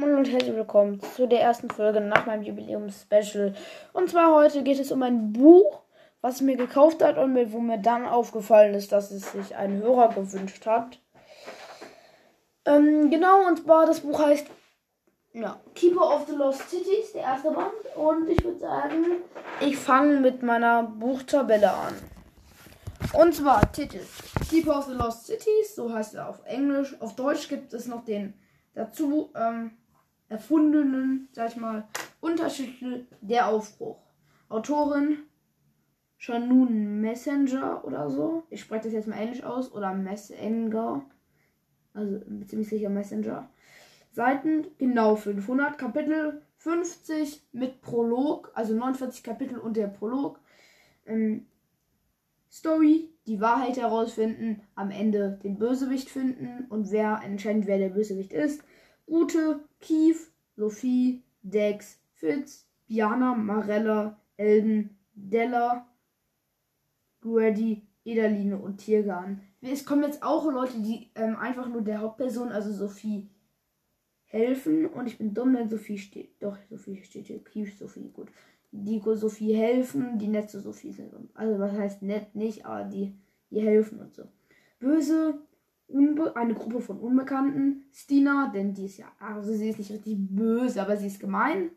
Moin und herzlich willkommen zu der ersten Folge nach meinem Jubiläums-Special. Und zwar heute geht es um ein Buch, was ich mir gekauft hat und wo mir dann aufgefallen ist, dass es sich ein Hörer gewünscht hat. Ähm, genau, und zwar das Buch heißt ja, Keeper of the Lost Cities, der erste Band. Und ich würde sagen, ich fange mit meiner Buchtabelle an. Und zwar Titel Keeper of the Lost Cities, so heißt er auf Englisch. Auf Deutsch gibt es noch den dazu ähm, erfundenen, sag ich mal, Untertitel Der Aufbruch. Autorin Shanun Messenger oder so. Ich spreche das jetzt mal englisch aus. Oder Messenger. Also ziemlich sicher Messenger. Seiten genau 500. Kapitel 50 mit Prolog. Also 49 Kapitel und der Prolog. Ähm, Story, die Wahrheit herausfinden, am Ende den Bösewicht finden und wer entscheidet, wer der Bösewicht ist. Ute, Kief, Sophie, Dex, Fitz, Biana, Marella, Elden, Della, Grady, Edaline und Tiergarn. Es kommen jetzt auch Leute, die ähm, einfach nur der Hauptperson, also Sophie, helfen. Und ich bin dumm, denn Sophie steht. Doch, Sophie steht hier. Kief, Sophie, gut. Die Sophie helfen, die nette Sophie sind. Also, was heißt nett nicht, aber die, die helfen und so. Böse, Unbe eine Gruppe von Unbekannten. Stina, denn die ist ja, also sie ist nicht richtig böse, aber sie ist gemein.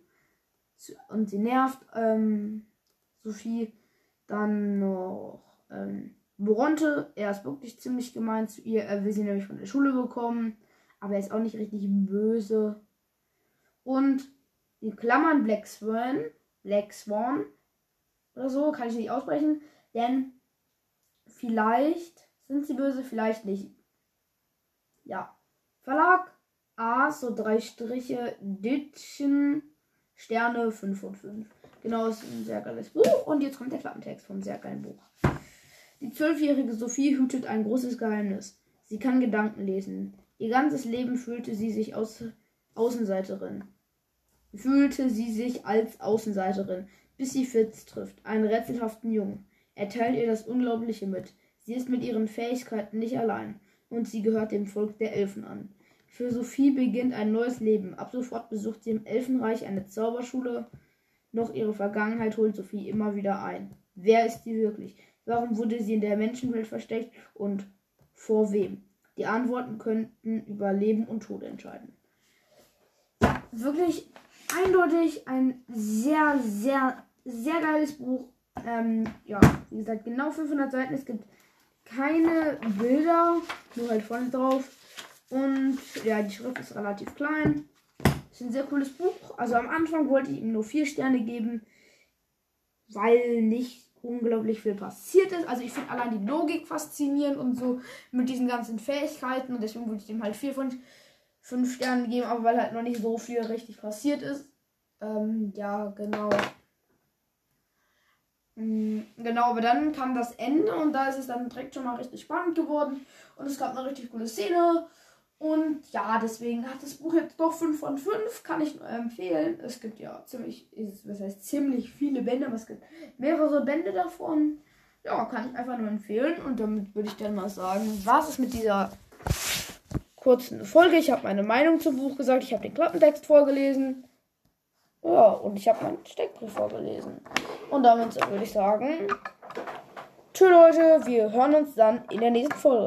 Und sie nervt. Ähm, Sophie. Dann noch ähm, Boronte. Er ist wirklich ziemlich gemein zu ihr. Er will sie nämlich von der Schule bekommen. Aber er ist auch nicht richtig böse. Und in Klammern Black Swan. Black Swan. Oder so, kann ich nicht aussprechen. Denn vielleicht sind sie böse, vielleicht nicht. Ja. Verlag A, so drei Striche, Ditchen, Sterne 5 von 5. Genau, ist ein sehr geiles Buch. Und jetzt kommt der Klappentext vom sehr geilen Buch. Die zwölfjährige Sophie hütet ein großes Geheimnis. Sie kann Gedanken lesen. Ihr ganzes Leben fühlte sie sich aus Außenseiterin. Fühlte sie sich als Außenseiterin, bis sie Fitz trifft, einen rätselhaften Jungen. Er teilt ihr das Unglaubliche mit. Sie ist mit ihren Fähigkeiten nicht allein und sie gehört dem Volk der Elfen an. Für Sophie beginnt ein neues Leben. Ab sofort besucht sie im Elfenreich eine Zauberschule. Noch ihre Vergangenheit holt Sophie immer wieder ein. Wer ist sie wirklich? Warum wurde sie in der Menschenwelt versteckt und vor wem? Die Antworten könnten über Leben und Tod entscheiden. Wirklich eindeutig ein sehr, sehr, sehr geiles Buch. Ähm, ja, wie gesagt, genau 500 Seiten. Es gibt keine Bilder, nur halt vorne drauf. Und ja, die Schrift ist relativ klein. Ist ein sehr cooles Buch. Also am Anfang wollte ich ihm nur vier Sterne geben, weil nicht unglaublich viel passiert ist. Also ich finde allein die Logik faszinierend und so mit diesen ganzen Fähigkeiten. Und deswegen würde ich dem halt vier von fünf Sternen geben, aber weil halt noch nicht so viel richtig passiert ist. Ähm, ja, genau. Mhm, genau, aber dann kam das Ende und da ist es dann direkt schon mal richtig spannend geworden und es gab eine richtig coole Szene. Und ja, deswegen hat das Buch jetzt doch 5 von 5, kann ich nur empfehlen. Es gibt ja ziemlich, was heißt ziemlich viele Bände, aber es gibt mehrere Bände davon. Ja, kann ich einfach nur empfehlen. Und damit würde ich dann mal sagen, was ist mit dieser kurzen Folge. Ich habe meine Meinung zum Buch gesagt, ich habe den Klappentext vorgelesen. Ja, und ich habe meinen Steckbrief vorgelesen. Und damit würde ich sagen, tschüss Leute, wir hören uns dann in der nächsten Folge.